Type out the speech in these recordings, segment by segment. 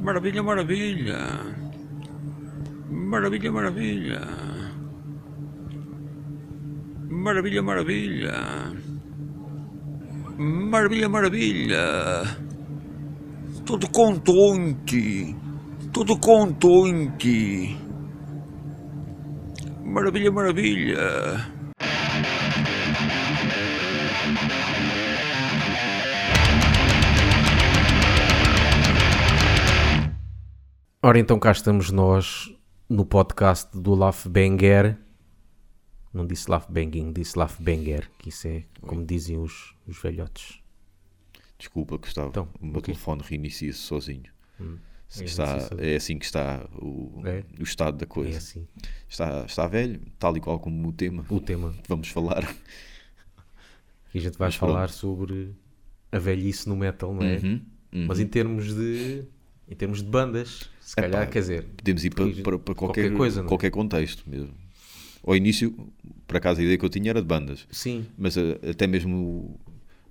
Maravilha, maravilha. Maravilha, maravilha. Maravilha, maravilha. Maravilha, maravilha. Tudo contente. Tudo contente. Maravilha, maravilha. Ora, então cá estamos nós no podcast do Laf Banger. Não disse Laf Banging, disse Laf Banger, que isso é como dizem os, os velhotes. Desculpa, Gustavo. Então, o meu o quê? telefone reinicia-se sozinho. é Está, assim, é assim que está o, É? o estado da coisa. É assim. Está, está velho, tal e qual como o tema. O tema. Vamos falar. E a gente vai Mas falar sobre a velhice no metal, não é? Uhum, uhum. Mas em termos de. Em termos de bandas, se Epá, calhar, quer dizer. Podemos ir para, para, para qualquer, qualquer coisa, é? qualquer contexto mesmo. Ao início, por acaso, a ideia que eu tinha era de bandas. Sim, Mas eh, até mesmo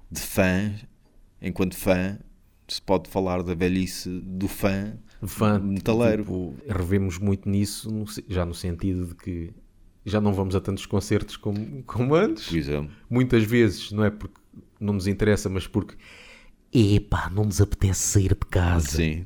de fã, enquanto fã, se pode falar da velhice do fã fã. metaleiro. Tipo, revemos muito nisso, no já no sentido de que já não vamos a tantos concertos como, como antes. por exemplo. Muitas vezes, não é porque não nos interessa, mas porque. Epá, não nos apetece sair de casa. Sim.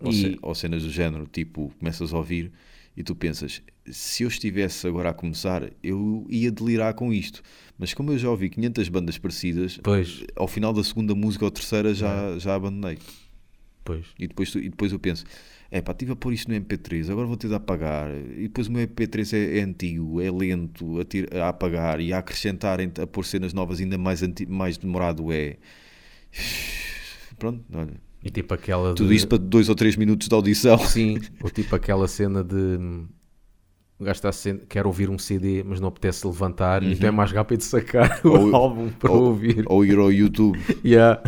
Ou, E- ou cenas do género, tipo, começas a ouvir e tu pensas, se eu estivesse agora a começar, eu ia delirar com isto. Mas como eu já ouvi 500 bandas parecidas, Pois, ao final da segunda música ou terceira já, É. já abandonei. pois. E depois, e depois eu penso, é pá, estive a pôr isto no MP3, agora vou ter de apagar. E depois o meu MP3 é, é antigo, é lento a, tir- a apagar e a acrescentar, ent- a pôr cenas novas ainda mais, anti- mais demorado é. Pronto, olha. E tipo aquela. Tudo de... isto para dois ou três minutos de audição. Sim, ou tipo aquela cena de. hum, O gajo está a sen- quer ouvir um CD, mas não apetece levantar, então é mais rápido sacar o Ou- álbum para ou- ouvir. Ou ir ao YouTube. Yeah.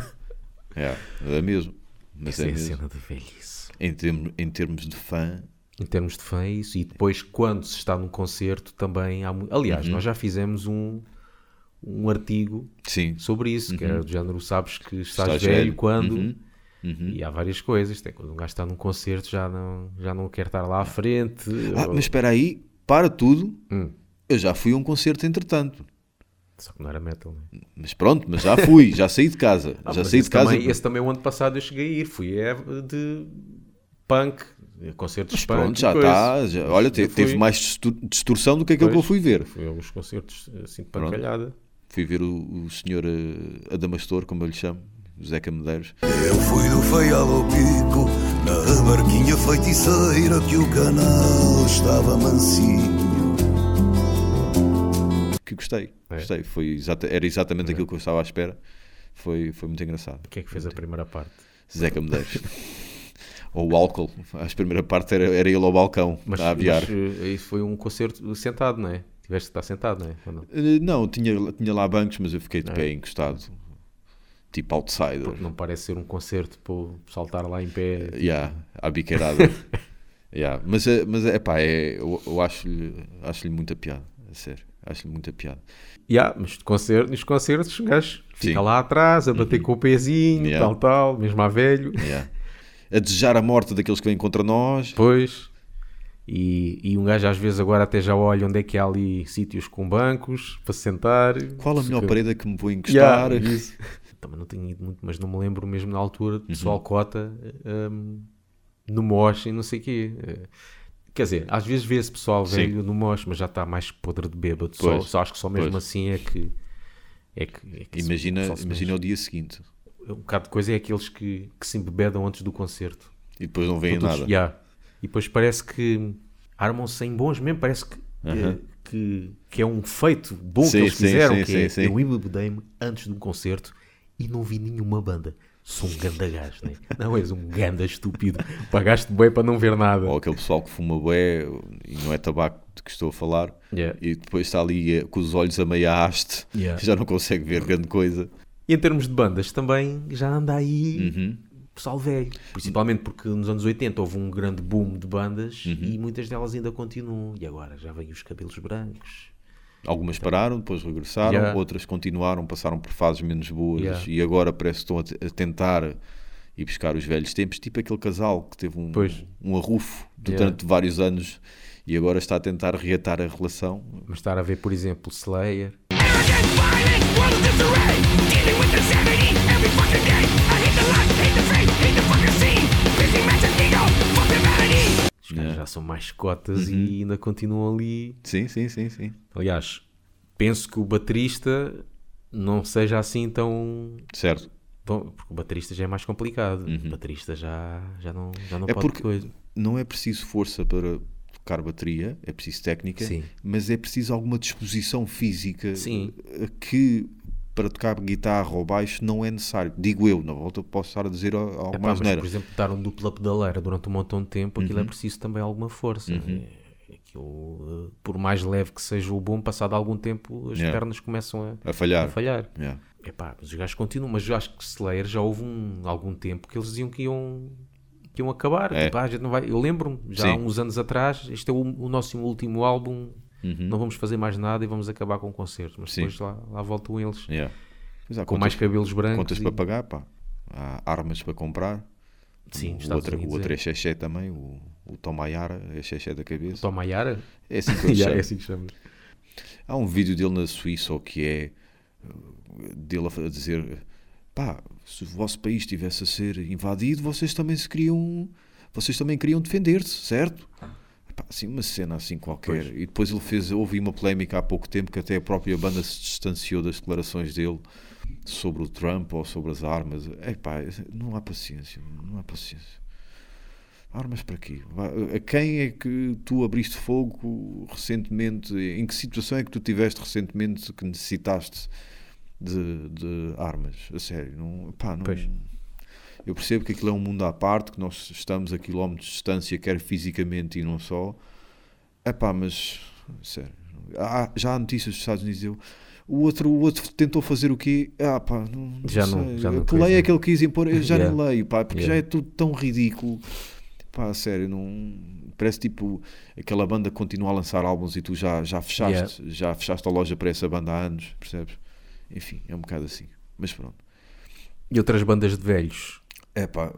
É, é mesmo. Mas Essa é é a mesmo. cena de velhice. Em, termos, em termos de fã, Em termos de fã, é isso. E depois, quando se está num concerto, também há. Aliás, Uhum. nós já fizemos um, um artigo sim. sobre isso, que era do género: sabes que estás, Estás velho, velho. quando. Uhum. Uhum. E há várias coisas. Tem, quando um gajo está num concerto, já não, já não quer estar lá à frente. Ah, ou- mas espera aí, para tudo. Hum. Eu já fui a um concerto entretanto. Só que não era metal, né? Mas pronto, mas já fui, já saí de casa. Ah, já saí esse de casa. Também, esse também o ano passado eu cheguei a ir. Fui é, de punk, concertos Mas de punk. pronto, e já está. já- Olha, te- teve mais distor- distorção do que aquilo que eu Pois. fui ver. Fui a alguns concertos assim de Pronto. pancalhada. Fui ver o, o senhor eh, Adamastor, como eu lhe chamo, Zeca Medeiros. Eu fui do feial ao pico, na barquinha feiticeira que o canal estava mansinho. Que gostei, É. gostei. Foi exata- era exatamente aquilo que eu estava à espera. Foi, foi muito engraçado. O que é que fez a primeira parte? Zeca Medeiros. Ou o álcool. A primeira parte era, era ele ao balcão, Mas, a aviar. mas, eh, isso foi um concerto sentado, não é? Tiveste que estar sentado, não é? Ou não? Eh, Não, tinha, tinha lá bancos, mas eu fiquei de É. pé encostado. Tipo outsider. Porque não parece ser um concerto para estar lá em pé. Yeah, à biqueirada. yeah. Mas, é- mas é pá, é, eu, eu acho-lhe acho muita piada. A sério. Acho-lhe muita piada. Yeah, mas de concerto, nos concertos, gajo fica Sim. Uhum. lá atrás a bater com o pezinho, Yeah. tal, tal, mesmo a velho. Yeah. A desejar a morte daqueles que vêm contra nós. Pois. E, e um gajo às vezes agora até já olha onde é que há ali sítios com bancos para sentar. Qual a melhor Fica- parede que me vou encostar? Yeah. Também não tenho ido muito, mas não me lembro mesmo na altura Uhum. de pessoal cota hum, no mosh e não sei o quê. Eh, Quer dizer, às vezes vê-se pessoal Sim. velho no mosh, mas já está mais podre de bêbado. Só, só acho que só mesmo pois. assim é que. É que, é que Imagina, imagina o dia seguinte. Um bocado de coisa é aqueles que, que se embebedam antes do concerto. E depois não Todos- nada. Yeah. E depois parece que armam-se em bons mesmo, parece que, que, que é um feito bom Sim, que eles fizeram, sim, que é, sim, sim. eu embebedei-me antes de um concerto e não vi nenhuma banda. Sou um ganda gajo, né? não és um ganda estúpido. Pagaste bem para não ver nada. Ou aquele pessoal que fuma bué e não é tabaco de que estou a falar. Yeah. E depois está ali eh, com os olhos a meia haste. Yeah. Já não consegue ver grande coisa. E em termos de bandas, também já anda aí Uhum. Pessoal velho. Principalmente porque nos anos 80 houve um grande boom de bandas Uhum. e muitas delas ainda continuam. E agora já vêm os cabelos brancos. Algumas pararam, depois regressaram, Yeah. outras continuaram, passaram por fases menos boas Yeah. e agora parece que estão a, a tentar ir buscar os velhos tempos, tipo aquele casal que teve um, Pois. um arrufo durante vários anos e agora está a tentar reatar a relação. Mas estar a ver, por exemplo, Slayer. Os caras já são mais cotas Uhum. e ainda continuam ali. Sim, sim, sim, sim. Aliás, penso que o baterista não seja assim tão. Certo. tão- porque o baterista já é mais complicado. O baterista já, já não, já não Uhum. É pode porque- coisa. Não é preciso força para tocar bateria, é preciso técnica, Sim. mas é preciso alguma disposição física Sim. eh, que para tocar guitarra ou baixo não é necessário. Digo eu, na volta posso estar a dizer al- Epá, alguma mas, por exemplo, dar um dupla pedaleira durante um montão de tempo, Uhum. aquilo é preciso também alguma força. É- Aquilo, eh, por mais leve que seja o bom, passado algum tempo as Yeah. pernas começam a, A falhar. a falhar. Yeah. Epá, mas os gajos continuam, mas eu acho que Slayer já houve um, algum tempo que eles diziam que iam, que iam acabar. É. Tipo, ah, não vai... Eu lembro-me, já há Sim. uns anos atrás, este é o, o nosso último álbum, Uhum. não vamos fazer mais nada e vamos acabar com concertos. Mas Sim. depois lá, lá voltam eles, Yeah. Há com contas, mais cabelos brancos. contas e- para pagar, pá. Há armas para comprar. Sim, o outro, Unidos o outro é. xexé também, o, o Tomayara é xexé da cabeça. Toma Yara? É assim que chamo. é assim que chama. Há um vídeo dele na Suíça, ou que é dele a dizer: pá, se o vosso país estivesse a ser invadido, vocês também se queriam, vocês também queriam defender-se, certo? Pá, assim, uma cena assim qualquer. E depois ele fez, houve uma polémica há pouco tempo que até a própria banda se distanciou das declarações dele sobre o Trump ou sobre as armas. É pá, não há paciência, não há paciência. Armas para quê? A quem é que tu abriste fogo recentemente? Em que situação é que tu tiveste recentemente que necessitaste de, de armas? A sério, não, pá, não, Pois. Eu percebo que aquilo é um mundo à parte, que nós estamos a quilómetros de distância, quer fisicamente e não só. É pá, mas sério, há- já há notícias dos Estados Unidos. Eu, o outro, o outro tentou fazer o quê? Ah, pá, não, Já não- sei. já não que lei é que ele quis impor? Eu já Yeah. nem leio, pá, porque Yeah. já é tudo tão ridículo. Pá, sério, não. Parece tipo aquela banda que continua a lançar álbuns e tu já, já fechaste, já fechaste a loja para essa banda há anos, percebes? Enfim, é um bocado assim. Mas pronto. E outras bandas de velhos? É pá,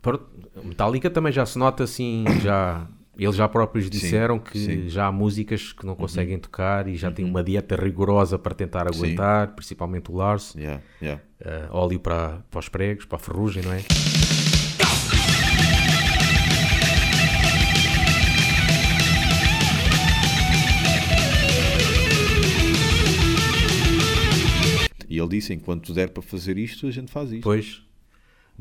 pronto, Metallica também já se nota assim, já eles já próprios disseram que sim. Uhum. já há músicas que não conseguem tocar e já têm uma dieta rigorosa para tentar aguentar, principalmente o Lars, yeah, yeah. ah, óleo para, para os pregos, para a ferrugem, não é? E ele disse: enquanto der para fazer isto, a gente faz isto. Pois,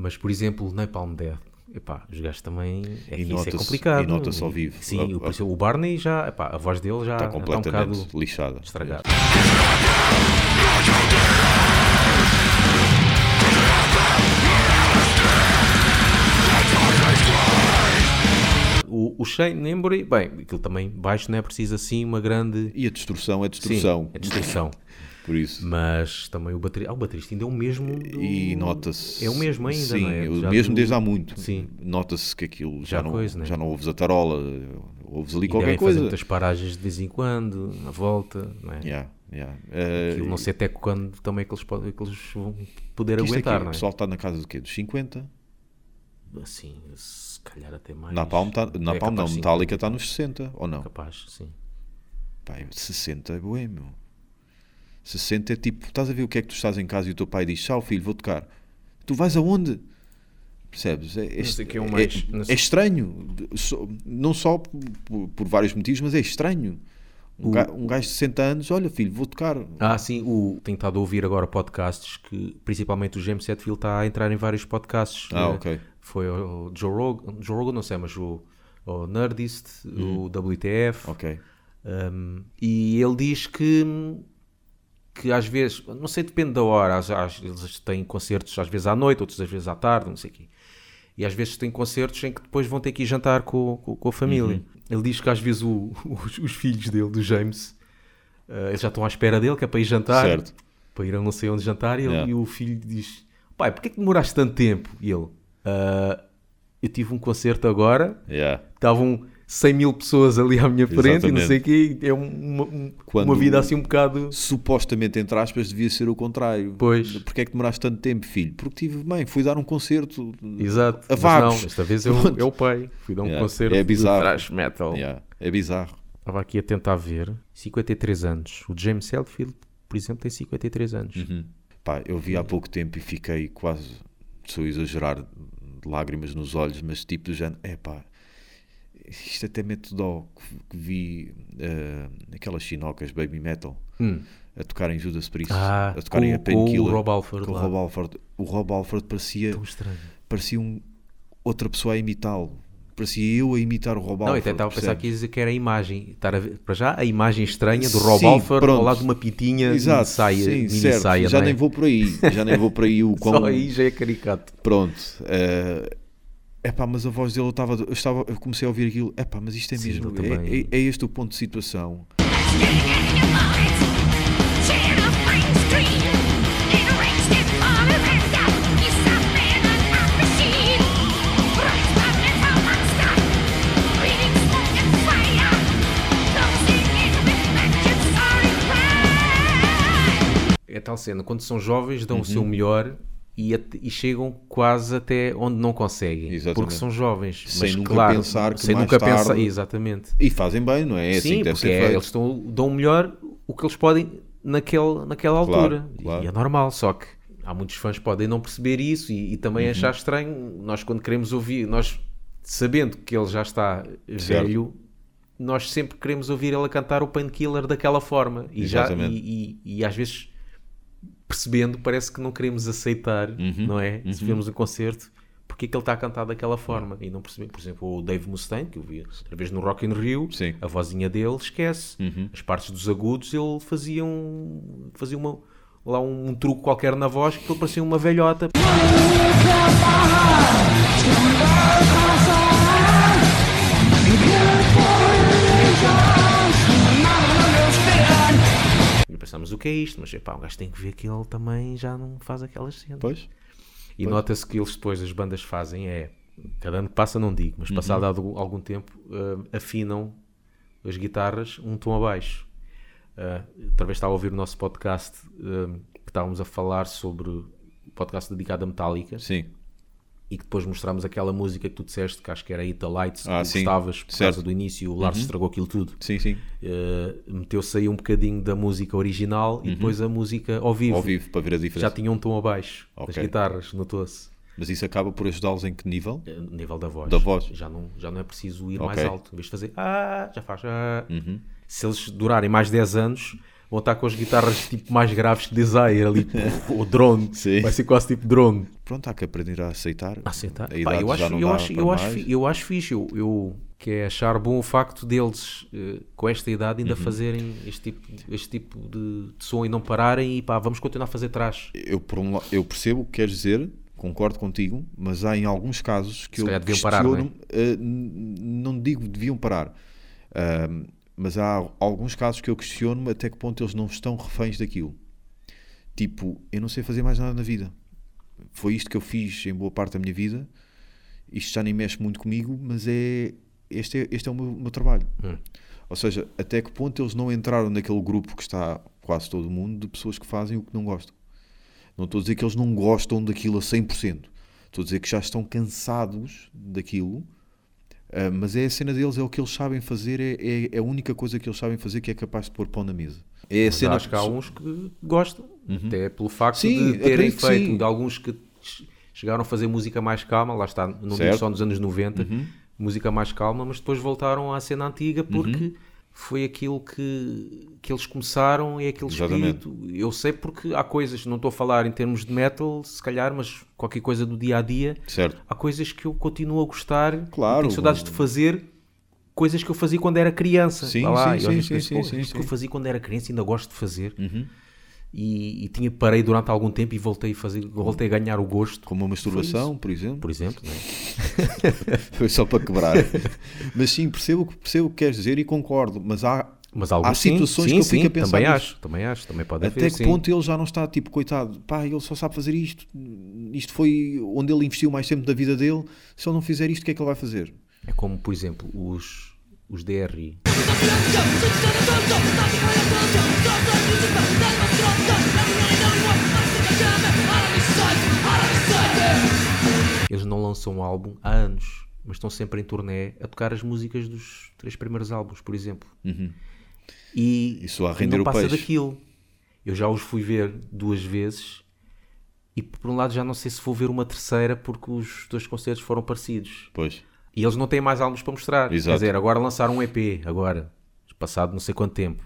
mas por exemplo, Napalm Death, epá, os gajos também, é E isso é complicado. e nota-se ao vivo. Sim, A- o, a- por exemplo, o Barney já, epá, a voz dele já Está está um completamente bocado lixada. estragada. O, o Shane Embury, bem, aquilo também baixo não é preciso assim uma grande E a destrução é Sim, destrução. é destruição. Por isso. Mas também o baterista, ah, o baterista ainda é o mesmo. do- E nota-se. É o mesmo ainda, Sim, não é? o mesmo do- desde há muito. Sim. Nota-se que aquilo já, Já não, coisa, né? já não ouves a tarola, ouves ali E qualquer devem fazer coisa. muitas paragens de vez em quando, na volta, não é? Yeah, yeah. Eh, Aquilo não sei até quando também é que eles, podem, que eles vão poder isto aqui, aguentar, o é? pessoal está na casa do quê? Dos 50? Assim, se calhar até mais. Na Palm, tá, na É Palm não. Metallica está nos 60, ou não? Capaz, sim. Pá, 60 é meu. 60 é tipo, estás a ver o que é que tu estás em casa e o teu pai diz: Tchau, filho, vou tocar. Tu vais aonde? Percebes? É, é, o é o é- é estranho. Não só por, por vários motivos, mas é estranho. Um, O- ga- um gajo de 60 anos, olha, filho, vou tocar. Ah, sim, o, tenho estado a ouvir agora podcasts que, principalmente o James Hetfield está a entrar em vários podcasts. Ah, Eh, ok. Foi o, o Joe Rogan, Joe Rogan, não sei, mas o, o Nerdist, o WTF. Uhum. Ok. Um, e ele diz que, que às vezes, não sei, depende da hora, às, às- eles têm concertos às vezes à noite, outros às vezes à tarde, não sei o quê. E às vezes têm concertos em que depois vão ter que ir jantar com, com, com a família. Uhum. Ele diz que às vezes o- os, os filhos dele, do James, eh, eles já estão à espera dele, que é para ir jantar, Certo. para ir a não sei onde jantar, e, ele- Yeah. e o filho diz: Pai, porquê que demoraste tanto tempo? E ele: "Ah, Eu tive um concerto agora Yeah. estavam 100 mil pessoas ali à minha frente e não Exatamente. sei o quê. É um- uma, um- uma vida assim um bocado. Supostamente, entre aspas, devia ser o contrário. Pois. Porquê é que demoraste tanto tempo, filho? Porque tive, bem, fui dar um concerto. Exato. A Mas vagos. não, esta vez é o pai. Fui dar um Yeah, concerto é bizarro. de thrash metal. Yeah, é bizarro. Estava aqui a tentar ver. 53 anos. O James Hetfield, por exemplo, tem 53 anos. Uhum. Pá, eu vi há pouco tempo e fiquei quase, estou a exagerar, de lágrimas nos olhos, mas tipo do género, é pá, isto até mete dó que- vi eh, aquelas chinocas baby metal Hum. a tocarem Judas Priest, Ah, a tocarem com- a com o Painkiller. Rob Halford com o. Rob Halford. O Rob Halford parecia, parecia um, outra pessoa a imitá-lo. Parecia eu a imitar o Rob Não, eu Halford. tentava pensar que que era a imagem. Estar a para já, a imagem estranha do Rob Sim, Alford ao pronto. lado de uma pitinha Exato, de saia, sim, certo. saia. já é? nem vou por aí, já nem vou por aí o quão... Só aí já é caricato. Pronto. É epá, mas a voz dele eu estava, eu estava, eu comecei a ouvir aquilo. Epá, mas isto é Sim, mesmo, é, é- é este o ponto de situação. É tal cena, quando são jovens dão o Uhum. seu melhor e, e chegam quase até onde não conseguem. Exatamente. Porque são jovens. Sem mas nunca claro, pensar que sem mais nunca tarde- pensar, exatamente. E fazem bem, não é? É assim Sim, deve porque é, eles estão, dão o melhor o que eles podem naquele, naquela Claro, altura. claro. E é normal, só que há muitos fãs que podem não perceber isso e, e também Uhum. achar estranho. Nós, quando queremos ouvir, nós sabendo que ele já está velho, nós sempre queremos ouvir ele a cantar o Painkiller daquela forma. E, já, Exatamente. e, e- e às vezes percebendo, parece que não queremos aceitar, Uhum. não é? Se vemos um concerto, porque é que ele está a cantar daquela forma e não perceber. Por exemplo, o Dave Mustaine, que eu vi outra vez no Rock in Rio, Sim. Uhum. a vozinha dele esquece. As partes dos agudos ele fazia um, fazia uma, lá um, um truque qualquer na voz que ele parecia uma velhota. Pensamos, o que é isto? Mas epá, o gajo tem que ver que ele também já não faz aquelas cenas. Pois? E nota-se que eles depois, as bandas fazem é, cada ano que passa não digo, mas passado algum, algum tempo, eh, afinam as guitarras um tom abaixo. Uh, outra vez estava a ouvir o nosso podcast eh, que estávamos a falar sobre o podcast dedicado a Metallica Sim. E que depois mostramos aquela música que tu disseste, que acho que era Ita Lights, que Ah, tu sim. gostavas por Certo. causa do início, o Lars estragou aquilo tudo. Sim, sim. Uh, meteu-se aí um bocadinho da música original e depois a música ao vivo. Ao vivo, para ver a diferença. Já tinha um tom abaixo das Ok. guitarras, notou-se. Mas isso acaba por ajudá-los em que nível? No nível da voz. Da voz. Já não, já não é preciso ir Ok. mais alto. Em vez de fazer ah, já faz ah. Uhum. Se eles durarem mais 10 anos, vão estar com as guitarras tipo mais graves que Desire ali, o drone. Sim. Vai ser quase tipo drone. Pronto, há que aprender a aceitar. Aceitar. A Pá, eu acho, eu acho, eu acho, mais. eu acho fixe. Eu, eu que é achar bom o facto deles, eh, com esta idade, Uhum. ainda fazerem este tipo, este tipo de, de som e não pararem e pá, vamos continuar a fazer trás. eu, por um eu percebo o que queres dizer, concordo contigo, mas há em alguns casos que Se eu deviam parar, não é? n- não digo deviam parar, ahm, mas há alguns casos que eu questiono até que ponto eles não estão reféns daquilo. Tipo, eu não sei fazer mais nada na vida. Foi isto que eu fiz em boa parte da minha vida. Isto já nem mexe muito comigo, mas é este é, este é o meu, meu trabalho. Hum. Ou seja, até que ponto eles não entraram naquele grupo que está quase todo mundo de pessoas que fazem o que não gostam. Não estou a dizer que eles não gostam daquilo a 100%. Estou a dizer que já estão cansados daquilo, ah, mas é a cena deles, é o que eles sabem fazer, é, é, é a única coisa que eles sabem fazer que é capaz de pôr pão na mesa. É a cena acho que há uns que gostam, até pelo facto Uhum. Sim, de terem feito, sim. de alguns que che- chegaram a fazer música mais calma, lá está, não digo. Uhum. só nos anos 90, música mais calma, mas depois voltaram à cena antiga porque Uhum. Foi aquilo que, que eles começaram e é aquele Exatamente. espírito. Eu sei porque há coisas, não estou a falar em termos de metal, se calhar, mas qualquer coisa do dia a dia, Certo. há coisas que eu continuo a gostar, Claro. tenho saudades de fazer coisas que eu fazia quando era criança. Sim, lá, sim, sim, sim, penso, sim, "Pô, sim, isto que eu fazia quando era criança ainda gosto de fazer. Uhum. E, e tinha parei durante algum tempo e voltei a fazer, voltei a ganhar o gosto, Como a masturbação, por exemplo. por exemplo, né? Foi só para quebrar. mas sim, percebo, o que- percebo o que queres dizer e concordo, mas há, Mas alguns há sim, situações sim, que eu sim, fico a pensar também nisso. acho, também acho, também pode Até haver, que sim. ponto ele já não está tipo, coitado, pá, ele só sabe fazer isto. Isto foi onde ele investiu mais tempo da vida dele. Se ele não fizer isto, o que é que ele vai fazer? É como, por exemplo, os, os DRI. Eles não lançam um álbum há anos, mas estão sempre em turnê a tocar as músicas dos três primeiros álbuns, por exemplo. E Isso a render não o passa peixe. daquilo. Eu já os fui ver duas vezes e por um lado já não sei se vou ver uma terceira porque os dois concertos foram parecidos. Pois. E eles não têm mais álbuns para mostrar. Exato. Quer dizer, agora lançaram um EP, agora, passado não sei quanto tempo.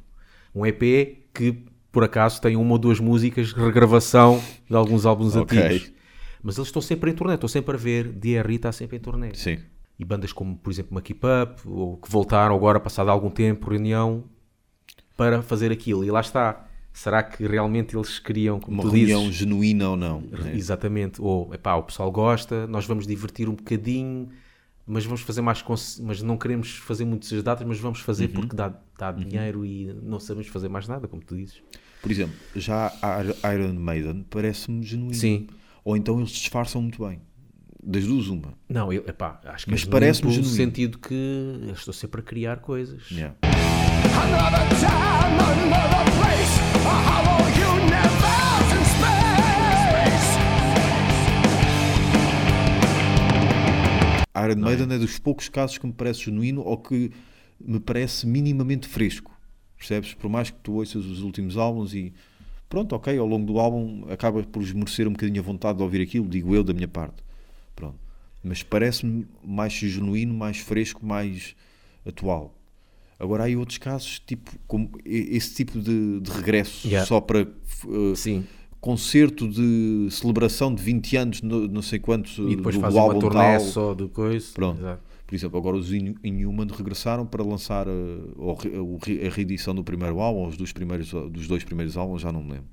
Um EP que, por acaso, tem uma ou duas músicas, regravação de alguns álbuns Ok. antigos. Mas eles estão sempre em turnê, estou sempre a ver. DRI está sempre em turnê. Sim. E bandas como, por exemplo, uma Keep Up, ou que voltaram agora, passado algum tempo, reunião, para fazer aquilo. E lá está. Será que realmente eles queriam, como Uma reunião dizes, genuína ou não. não é? Exatamente. Ou, epá, o pessoal gosta, nós vamos divertir um bocadinho, mas vamos fazer mais, mas não queremos fazer muitas datas, mas vamos fazer Uhum. porque dá, dá dinheiro e não sabemos fazer mais nada, como tu dizes. Por exemplo, já a Iron Maiden parece-me genuíno. Sim. Ou então eles disfarçam muito bem. Das duas, uma. Não, eu, epá, acho que Mas é parece-me no genuíno. sentido que eu estou sempre a criar coisas. Yeah. Another time, another place, a hollow universe in space. Iron Maiden é? dos poucos casos que me parece genuíno ou que me parece minimamente fresco. Percebes? Por mais que tu ouças os últimos álbuns e pronto, ok, ao longo do álbum acaba por esmorecer um bocadinho a vontade de ouvir aquilo, digo eu da minha parte. Pronto. Mas parece-me mais genuíno, mais fresco, mais atual. Agora há aí outros casos, tipo, como esse tipo de, de regresso Yeah. só para eh, Sim. concerto de celebração de 20 anos, no- não sei quantos, E depois do, faz do uma álbum turnê tal. só de coisa. Pronto. Exato. Por exemplo, agora os In- Inhuman regressaram para lançar o re- a reedição do primeiro álbum, os dos, primeiros, dos dois primeiros álbuns, já não me lembro.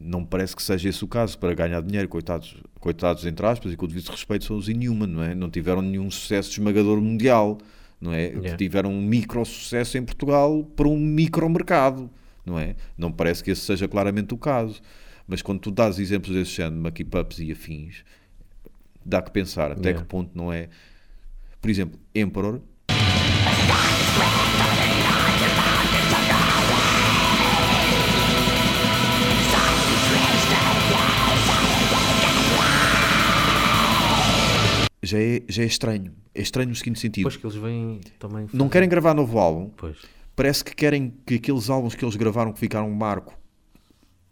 Não parece que seja esse o caso para ganhar dinheiro, coitados, coitados entre aspas, e com o devido respeito são os Inhuman, não é? Não tiveram nenhum sucesso esmagador mundial, não é? Yeah. Tiveram um micro sucesso em Portugal para um micro mercado, não é? Não parece que esse seja claramente o caso. Mas quando tu dás exemplos desse género, Mucky Pups e afins, dá que pensar até Yeah. que ponto não é. Por exemplo, Emperor já é, já é estranho. É estranho no seguinte sentido. Depois que eles vêm também. Não fazer- querem gravar novo álbum. Pois. Parece que querem que aqueles álbuns que eles gravaram que ficaram um marco,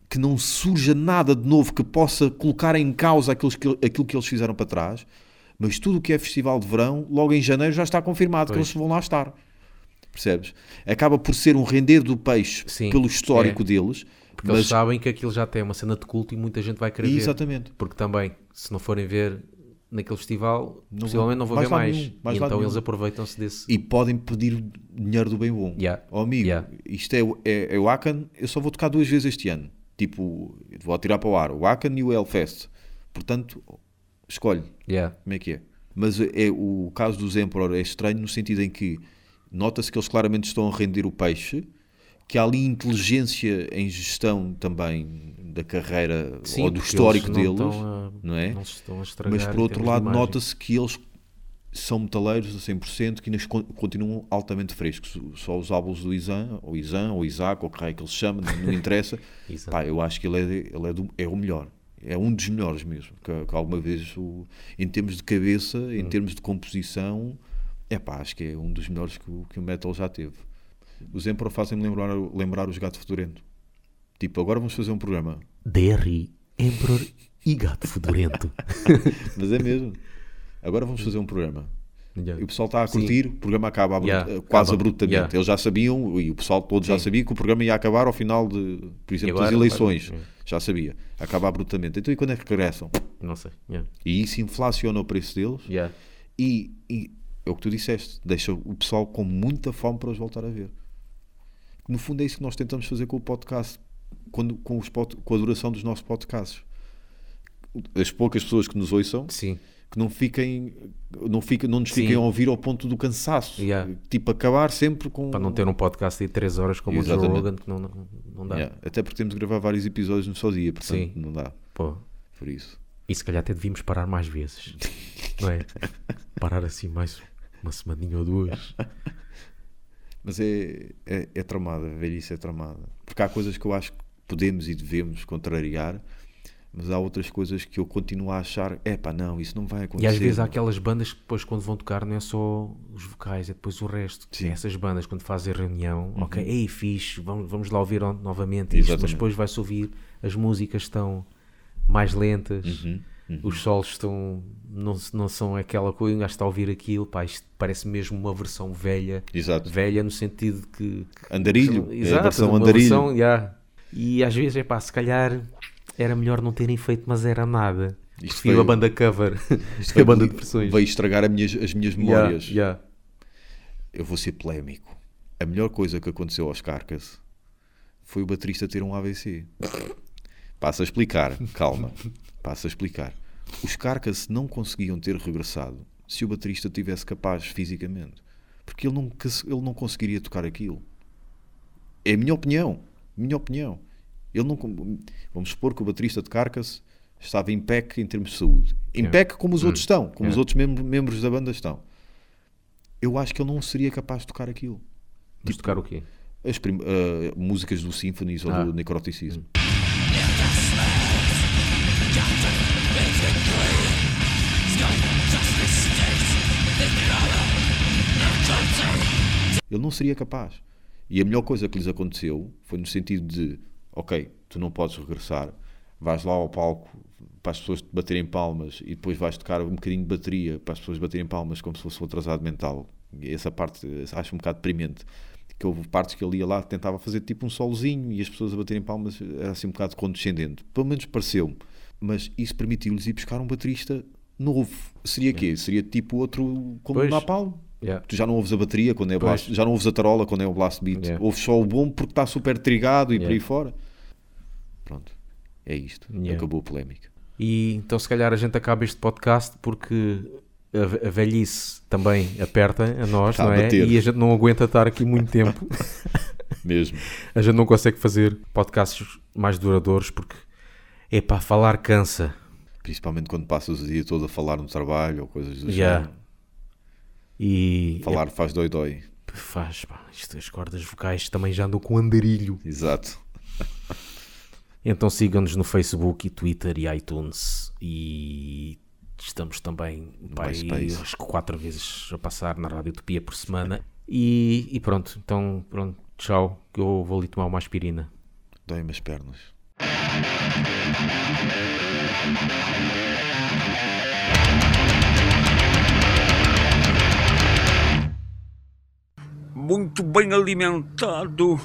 que não surja nada de novo que possa colocar em causa aqueles que, aquilo que eles fizeram para trás. Mas tudo o que é festival de verão, logo em janeiro já está confirmado que Pois. eles vão lá estar. Percebes? Acaba por ser um render do peixe Sim, pelo histórico é. deles. Porque eles mas sabem que aquilo já tem uma cena de culto e muita gente vai querer ver. Exatamente. Porque também, se não forem ver naquele festival, Não possivelmente não vão mais ver mais. nenhum, mais então eles aproveitam-se desse. e podem pedir dinheiro do bem bom. Yeah. Ó amigo, Yeah. isto é, o- é, é o Akan, eu só vou tocar duas vezes este ano. Tipo, vou atirar para o ar, o Akan e o Hellfest. Portanto, escolhe Yeah. como é que é. Mas é, o caso dos Emperor é estranho no sentido em que nota-se que eles claramente estão a render o peixe, que há ali inteligência em gestão também da carreira Sim, ou do histórico eles não deles, a- não é? Não Mas por outro lado, nota-se que eles são metaleiros a 100% que ainda con- continuam altamente frescos. Só os álbuns do Izan, ou Izan, ou Isaac, ou o que raio que ele se chama, não interessa. Exato. Pá, eu acho que ele, é, ele é, do- é o melhor. É um dos melhores mesmo. Que, que alguma vez, o- em termos de cabeça, em Hum. termos de composição, é pá, acho que é um dos melhores que o, que o metal já teve. Os Emperor fazem-me lembrar, lembrar os Gato Fedorento. Tipo, agora vamos fazer um programa. DRI, Emperor e Gato Fedorento. Mas é mesmo. Agora vamos fazer um programa. Yeah. E o pessoal está a Sim. curtir, o programa acaba abru- Yeah, eh, quase acaba. abruptamente. Yeah. Eles já sabiam, e o pessoal todo já Sim. sabia que o programa ia acabar ao final de, por exemplo, das agora? eleições. Agora, Já sabia. Acaba abruptamente. Então e quando é que regressam? Não sei. Yeah. E isso inflaciona o preço deles Yeah. e, e é o que tu disseste, deixa o pessoal com muita fome para os voltar a ver. No fundo é isso que nós tentamos fazer com o podcast, quando, com, os pod- com a duração dos nossos podcasts. As poucas pessoas que nos ouçam, Sim. que não fiquem, não, fiquem, não nos Sim. fiquem a ouvir ao ponto do cansaço. Yeah. Tipo, acabar sempre com. Para não ter um podcast de 3 horas como o Joe Exatamente. Rogan, que não, não, não dá. Yeah, Até porque temos de gravar vários episódios no só dia, portanto Sim. não dá. Pô, Por isso. e se calhar até devíamos parar mais vezes. não é? Parar assim mais uma semaninha ou duas. Mas é, é, é tramada, a velhice é tramada. Porque há coisas que eu acho que podemos e devemos contrariar, mas há outras coisas que eu continuo a achar, é pá, não, isso não vai acontecer. E às vezes há aquelas bandas que depois quando vão tocar não é só os vocais, é depois o resto. Sim. Uhum. Essas bandas quando fazem reunião, ok, ei fixe, vamos, vamos lá ouvir novamente isto, mas depois vai-se ouvir, as músicas estão mais lentas, Uhum, os solos estão, não, não são aquela coisa, um gajo está a ouvir aquilo, pá, isto parece mesmo uma versão velha, Exato. velha no sentido de que... Andarilho, é a Exato, versão uma andarilho. versão, yeah. E às vezes, é pá, se calhar era melhor não terem feito, mas era nada. Isto foi- a banda cover, Isto a banda de versões. Veio estragar a minhas- as minhas Yeah, memórias. yeah. Eu vou ser polémico. A melhor coisa que aconteceu aos Carcass foi o baterista ter um AVC. Passa a explicar, calma. Passa a explicar. Os Carcass não conseguiam ter regressado se o baterista tivesse capaz fisicamente. Porque ele não, ele não conseguiria tocar aquilo. É a minha opinião. Minha opinião. Ele não, vamos supor que o baterista de Carcass estava em PEC em termos de saúde. Em PEC como os outros estão, como os Yeah. outros membros, membros da banda estão. Eu acho que ele não seria capaz de tocar aquilo. Mas tocar o quê? As ah, músicas do Symphonies ou Ah. do Necroticismo. Ele não seria capaz. E a melhor coisa que lhes aconteceu foi no sentido de: ok, tu não podes regressar, vais lá ao palco para as pessoas te baterem palmas e depois vais tocar um bocadinho de bateria para as pessoas baterem palmas como se fosse um atrasado mental. Essa parte acho um bocado deprimente. Que houve partes que ele ia lá, tentava fazer tipo um solozinho e as pessoas a baterem palmas era assim um bocado condescendente. Pelo menos pareceu-me. Mas isso permitiu-lhes ir buscar um baterista novo. Seria quê? Seria tipo outro como Pois. o Napalm? Yeah. Tu já não ouves a bateria quando é blast, já não ouves a tarola quando é o blast beat, Yeah. ouves só o bom porque está super trigado e por Yeah. aí fora. Pronto, é isto. Yeah. Acabou a polémica. E então se calhar a gente acaba este podcast porque a, velhice também aperta a nós, Está a não é? E a gente não aguenta estar aqui muito tempo. Mesmo. a gente não consegue fazer podcasts mais duradouros porque é para falar cansa. Principalmente quando passas o dia todo a falar no trabalho ou coisas do Yeah. género. E Falar faz dói-dói. é- faz, pá, isto, as cordas vocais também já andam com andarilho. Exato. Então sigam-nos no Facebook e Twitter e iTunes e estamos também pá, aí, acho que quatro vezes a passar na Rádio Utopia por semana e, e pronto, então pronto, tchau, que eu vou ali tomar uma aspirina. Dói-me as pernas. Muito bem alimentado,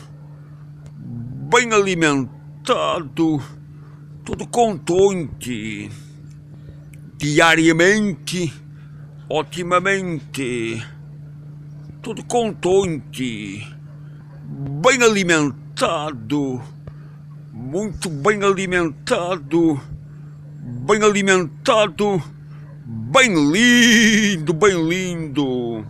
bem alimentado, todo contente, diariamente, otimamente, todo contente, bem alimentado, muito bem alimentado, bem alimentado, bem lindo, bem lindo.